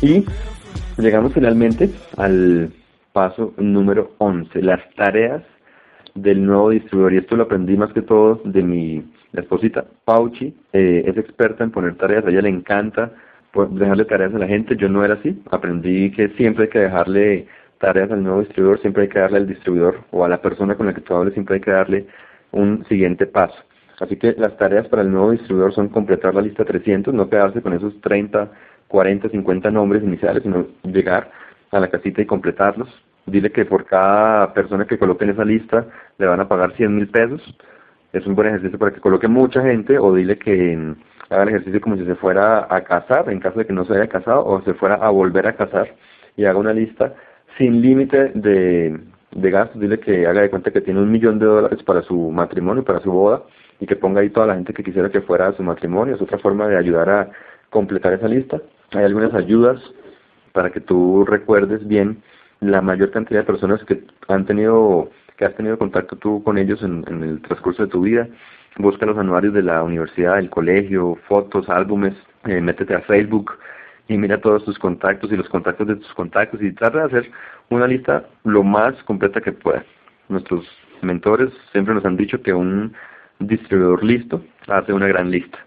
Y llegamos finalmente al paso número 11, las tareas del nuevo distribuidor. Y esto lo aprendí más que todo de mi esposita, Pauchi. Eh, es experta en poner tareas, a ella le encanta dejarle tareas a la gente. Yo no era así. Aprendí que siempre hay que dejarle tareas al nuevo distribuidor, siempre hay que darle al distribuidor o a la persona con la que tú hables, siempre hay que darle un siguiente paso. Así que las tareas para el nuevo distribuidor son completar la lista 300, no quedarse con esos 30, 40, 50 nombres iniciales, sino llegar a la casita y completarlos. Dile que por cada persona que coloque en esa lista le van a pagar 100 mil pesos. Es un buen ejercicio para que coloque mucha gente o dile que haga el ejercicio como si se fuera a casar, en caso de que no se haya casado, o se fuera a volver a casar y haga una lista sin límite de, de gastos. Dile que haga de cuenta que tiene un millón de dólares para su matrimonio, para su boda, y que ponga ahí toda la gente que quisiera que fuera a su matrimonio. Es otra forma de ayudar a completar esa lista. Hay algunas ayudas para que tú recuerdes bien la mayor cantidad de personas que han tenido que has tenido contacto tú con ellos en, el transcurso de tu vida. Busca los anuarios de la universidad, del colegio, fotos, álbumes, eh, métete a Facebook y mira todos tus contactos y los contactos de tus contactos y trata de hacer una lista lo más completa que puedas. Nuestros mentores siempre nos han dicho que un distribuidor listo hace una gran lista.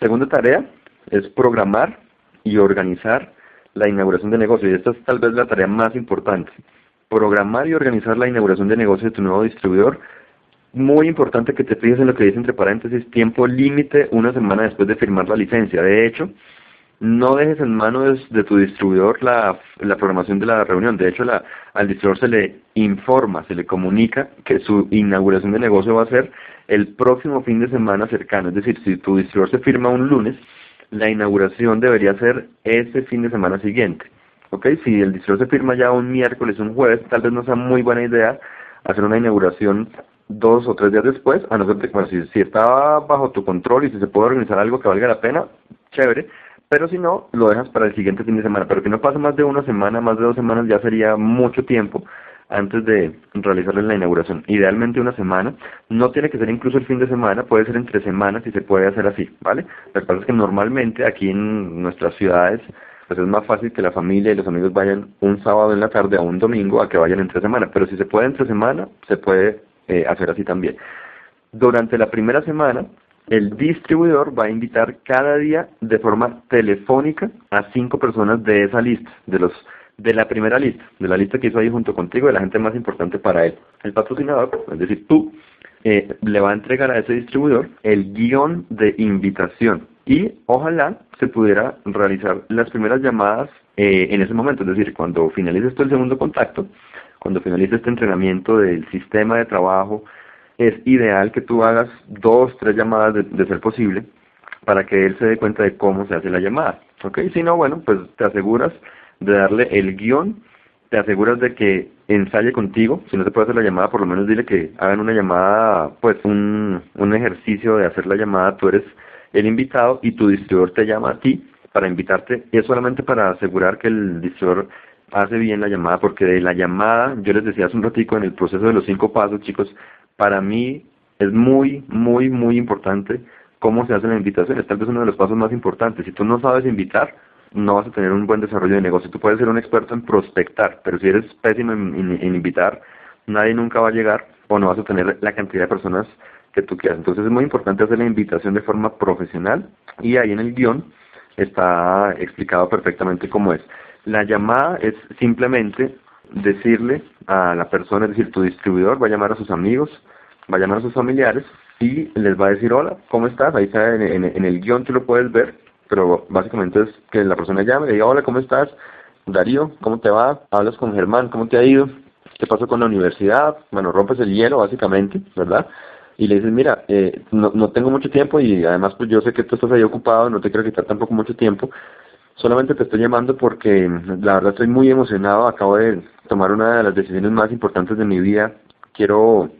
Segunda tarea es programar y organizar la inauguración de negocio. Y esta es tal vez la tarea más importante. Programar y organizar la inauguración de negocio de tu nuevo distribuidor. Muy importante que te fijes en lo que dice entre paréntesis, tiempo límite una semana después de firmar la licencia. De hecho, no dejes en manos de tu distribuidor la, la programación de la reunión. De hecho, la, al distribuidor se le informa, se le comunica que su inauguración de negocio va a ser el próximo fin de semana cercano. Es decir, si tu distribuidor se firma un lunes, la inauguración debería ser ese fin de semana siguiente. ¿Ok? Si el distribuidor se firma ya un miércoles, un jueves, tal vez no sea muy buena idea hacer una inauguración dos o tres días después, a no ser que, bueno, si, si está bajo tu control y si se puede organizar algo que valga la pena, chévere, pero si no, lo dejas para el siguiente fin de semana. Pero si no pasa más de una semana, más de dos semanas, ya sería mucho tiempo antes de realizarle la inauguración. Idealmente una semana, no tiene que ser incluso el fin de semana, puede ser entre semanas y se puede hacer así, ¿vale? Lo que pasa es que normalmente aquí en nuestras ciudades pues es más fácil que la familia y los amigos vayan un sábado en la tarde a un domingo a que vayan entre semana, pero si se puede entre semana, se puede eh, hacer así también. Durante la primera semana, el distribuidor va a invitar cada día de forma telefónica a cinco personas de esa lista, de los de la primera lista, de la lista que hizo ahí junto contigo, de la gente más importante para él. El patrocinador, es decir, tú, eh, le va a entregar a ese distribuidor el guion de invitación y ojalá se pudiera realizar las primeras llamadas eh, en ese momento, es decir, cuando finalice esto el segundo contacto, cuando finalice este entrenamiento del sistema de trabajo, es ideal que tú hagas dos, tres llamadas de, ser posible para que él se dé cuenta de cómo se hace la llamada. ¿Ok? Si no, bueno, pues te aseguras de darle el guion, te aseguras de que ensaye contigo, si no se puede hacer la llamada, por lo menos dile que hagan una llamada, pues un, un ejercicio de hacer la llamada, tú eres el invitado y tu distribuidor te llama a ti para invitarte, y es solamente para asegurar que el distribuidor hace bien la llamada, porque de la llamada, yo les decía hace un ratico en el proceso de los cinco pasos, chicos, para mí es muy, muy, muy importante cómo se hace la invitación, es tal vez uno de los pasos más importantes. Si tú no sabes invitar, no vas a tener un buen desarrollo de negocio. Tú puedes ser un experto en prospectar, pero si eres pésimo en, invitar, nadie nunca va a llegar o no vas a tener la cantidad de personas que tú quieras. Entonces es muy importante hacer la invitación de forma profesional y ahí en el guion está explicado perfectamente cómo es. La llamada es simplemente decirle a la persona, es decir, tu distribuidor va a llamar a sus amigos, va a llamar a sus familiares y les va a decir, hola, ¿cómo estás? Ahí está en, en el guion, tú lo puedes ver pero básicamente es que la persona llame y diga, hola, ¿cómo estás? Darío, ¿cómo te va? Hablas con Germán, ¿cómo te ha ido? ¿Qué pasó con la universidad? Bueno, rompes el hielo, básicamente, ¿verdad? Y le dices, mira, eh, no, no tengo mucho tiempo y además pues yo sé que tú estás ahí ocupado, no te quiero quitar tampoco mucho tiempo. Solamente te estoy llamando porque la verdad estoy muy emocionado, acabo de tomar una de las decisiones más importantes de mi vida. Quiero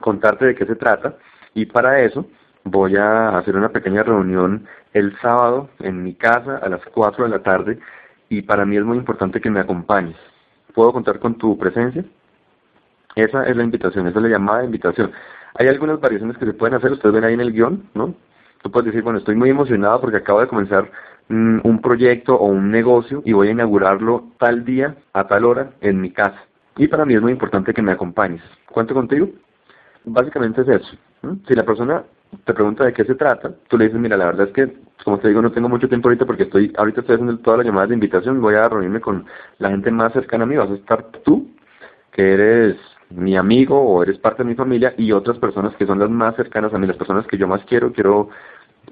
contarte de qué se trata y para eso voy a hacer una pequeña reunión el sábado en mi casa a las 4 de la tarde y para mí es muy importante que me acompañes. ¿Puedo contar con tu presencia? Esa es la invitación, esa es la llamada de invitación. Hay algunas variaciones que se pueden hacer, ustedes ven ahí en el guion, ¿no? Tú puedes decir, bueno, estoy muy emocionado porque acabo de comenzar un proyecto o un negocio y voy a inaugurarlo tal día, a tal hora, en mi casa. Y para mí es muy importante que me acompañes. ¿Cuento contigo? Básicamente es eso. Si la persona te pregunta de qué se trata, tú le dices, mira, la verdad es que, como te digo, no tengo mucho tiempo ahorita porque estoy, ahorita estoy haciendo todas las llamadas de invitación, voy a reunirme con la gente más cercana a mí, vas a estar tú, que eres mi amigo o eres parte de mi familia y otras personas que son las más cercanas a mí, las personas que yo más quiero, quiero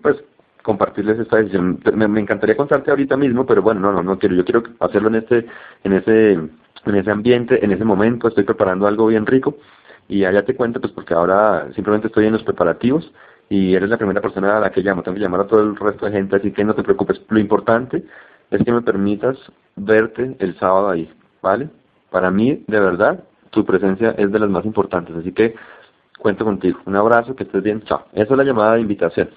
pues compartirles esta decisión. Me, encantaría contarte ahorita mismo, pero bueno, no, no, no quiero. Yo quiero hacerlo en este, en ese, en ese ambiente, en ese momento. Estoy preparando algo bien rico y allá te cuento, pues porque ahora simplemente estoy en los preparativos y eres la primera persona a la que llamo. Tengo que llamar a todo el resto de gente, así que no te preocupes. Lo importante es que me permitas verte el sábado ahí, ¿vale? Para mí, de verdad, tu presencia es de las más importantes, así que cuento contigo. Un abrazo, que estés bien, chao. Esa es la llamada de invitación.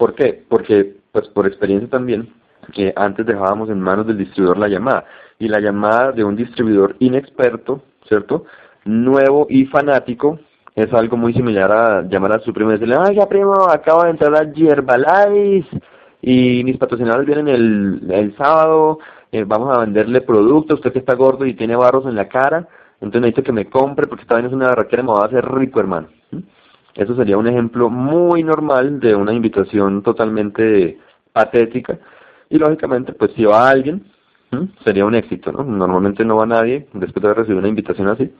¿Por qué? Porque, pues por experiencia también, que antes dejábamos en manos del distribuidor la llamada, y la llamada de un distribuidor inexperto, ¿cierto? Nuevo y fanático, es algo muy similar a llamar a su primo y decirle, ay, ya primo, acabo de entrar a Herbalife y mis patrocinadores vienen el, el sábado, eh, vamos a venderle productos, usted que está gordo y tiene barros en la cara, entonces necesito que me compre porque esta vez es una barraquera, me va a hacer rico, hermano. Eso sería un ejemplo muy normal de una invitación totalmente patética. Y lógicamente, pues si va alguien, sería un éxito, ¿no? Normalmente no va nadie después de recibir una invitación así.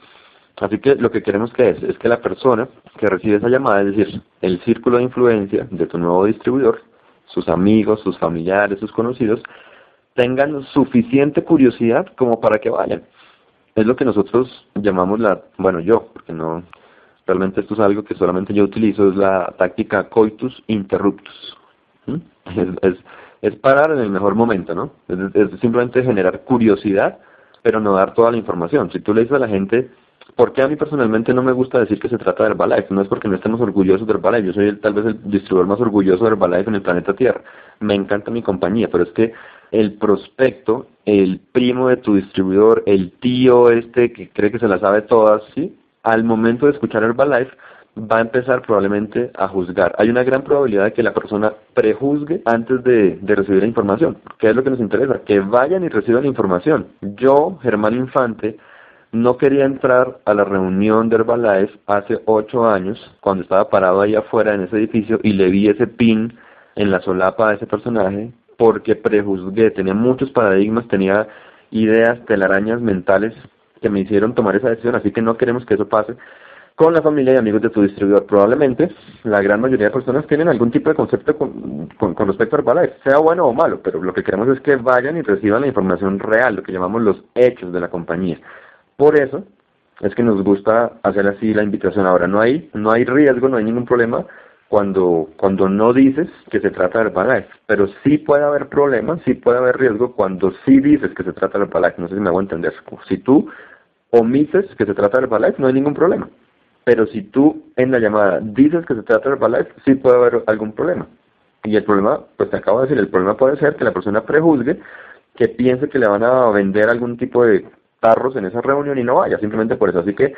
Así que lo que queremos que es, es que la persona que recibe esa llamada, es decir, el círculo de influencia de tu nuevo distribuidor, sus amigos, sus familiares, sus conocidos, tengan suficiente curiosidad como para que vayan es lo que nosotros llamamos la, bueno yo, porque no, realmente esto es algo que solamente yo utilizo, es la táctica coitus interruptus. Es, es, parar en el mejor momento, ¿no? Es, simplemente generar curiosidad, pero no dar toda la información. Si tú le dices a la gente, ¿por qué a mí personalmente no me gusta decir que se trata de Herbalife? No es porque no estemos orgullosos de Herbalife, yo soy tal vez el distribuidor más orgulloso de Herbalife en el planeta Tierra. Me encanta mi compañía, pero es que el prospecto, el primo de tu distribuidor, el tío este que cree que se las sabe todas, ¿sí? Al momento de escuchar Herbalife, va a empezar probablemente a juzgar. Hay una gran probabilidad de que la persona prejuzgue antes de, de, recibir la información. ¿Qué es lo que nos interesa? Que vayan y reciban la información. Yo, Germán Infante, no quería entrar a la reunión de Herbalife hace ocho años, cuando estaba parado ahí afuera en ese edificio y le vi ese pin en la solapa de ese personaje porque prejuzgué, tenía muchos paradigmas, tenía ideas, telarañas mentales que me hicieron tomar esa decisión, así que no queremos que eso pase con la familia y amigos de tu distribuidor. Probablemente la gran mayoría de personas tienen algún tipo de concepto con, con, respecto a Herbalife, sea bueno o malo, pero lo que queremos es que vayan y reciban la información real, lo que llamamos los hechos de la compañía. Por eso es que nos gusta hacer así la invitación ahora. No hay, no hay riesgo, no hay ningún problema cuando, cuando no dices que se trata de Herbalife, pero sí puede haber problemas, sí puede haber riesgo cuando sí dices que se trata de Herbalife, no sé si me hago entender. Si tú omites que se trata de Herbalife, no hay ningún problema. Pero si tú en la llamada dices que se trata de Herbalife, sí puede haber algún problema. Y el problema, pues te acabo de decir, el problema puede ser que la persona prejuzgue, que piense que le van a vender algún tipo de tarros en esa reunión y no vaya, simplemente por eso. Así que,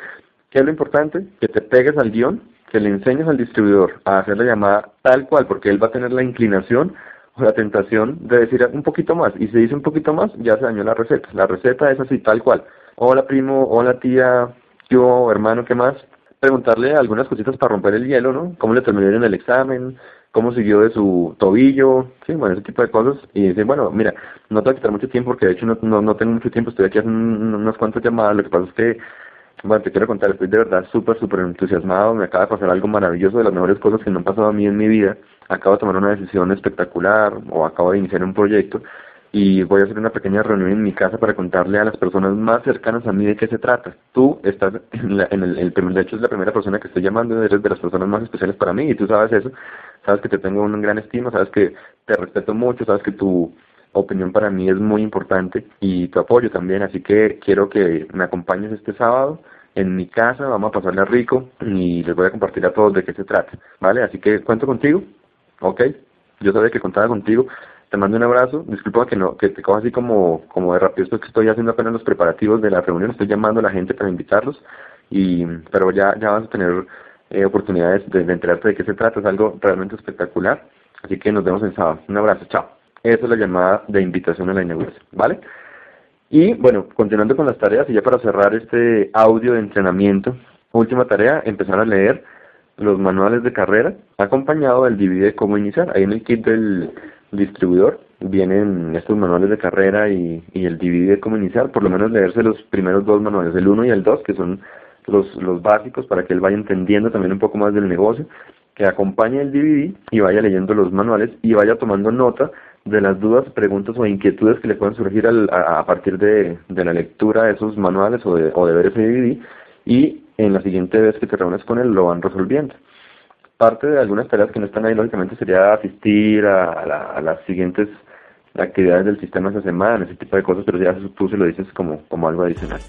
¿qué es lo importante? Que te pegues al guion, que le enseñes al distribuidor a hacer la llamada tal cual, porque él va a tener la inclinación o la tentación de decir un poquito más. Y si dice un poquito más, ya se dañó la receta. La receta es así, tal cual. Hola primo, hola tía, yo, hermano, ¿qué más? Preguntarle algunas cositas para romper el hielo, ¿no? ¿Cómo le terminó en el examen? ¿Cómo siguió de su tobillo? Sí, bueno, ese tipo de cosas. Y decir, bueno, mira, no te va a quitar mucho tiempo porque de hecho no, no, no tengo mucho tiempo, estoy aquí haciendo unas cuantas llamadas. Lo que pasa es que bueno, te quiero contar, estoy de verdad súper, súper entusiasmado, me acaba de pasar algo maravilloso, de las mejores cosas que me han pasado a mí en mi vida. Acabo de tomar una decisión espectacular o acabo de iniciar un proyecto y voy a hacer una pequeña reunión en mi casa para contarle a las personas más cercanas a mí de qué se trata. Tú estás en, la, en el, el, de hecho es la primera persona que estoy llamando, eres de las personas más especiales para mí y tú sabes eso, sabes que te tengo un gran estima, sabes que te respeto mucho, sabes que tu opinión para mí es muy importante y tu apoyo también, así que quiero que me acompañes este sábado en mi casa, vamos a pasarle rico y les voy a compartir a todos de qué se trata, ¿vale? Así que cuento contigo, ¿ok? Yo sabía que contaba contigo, te mando un abrazo, disculpa que no que te coja así como, como de rápido, esto que estoy haciendo apenas los preparativos de la reunión, estoy llamando a la gente para invitarlos, y pero ya, ya vas a tener eh, oportunidades de, de enterarte de qué se trata, es algo realmente espectacular, así que nos vemos el sábado, un abrazo, chao. Esa es la llamada de invitación a la inauguración, ¿vale? Y bueno, continuando con las tareas y ya para cerrar este audio de entrenamiento, última tarea, empezar a leer los manuales de carrera acompañado del DVD de cómo iniciar. Ahí en el kit del distribuidor vienen estos manuales de carrera y, y el DVD de cómo iniciar, por lo menos leerse los primeros dos manuales, el 1 y el 2, que son los, los básicos para que él vaya entendiendo también un poco más del negocio, que acompañe el DVD y vaya leyendo los manuales y vaya tomando nota de las dudas, preguntas o inquietudes que le puedan surgir al, a, partir de, de, la lectura de esos manuales o de, o de ver ese DVD y en la siguiente vez que te reúnes con él lo van resolviendo. Parte de algunas tareas que no están ahí, lógicamente, sería asistir a, a, la, a las siguientes actividades del sistema esa semana, ese tipo de cosas, pero ya tú se lo dices como, como algo adicional.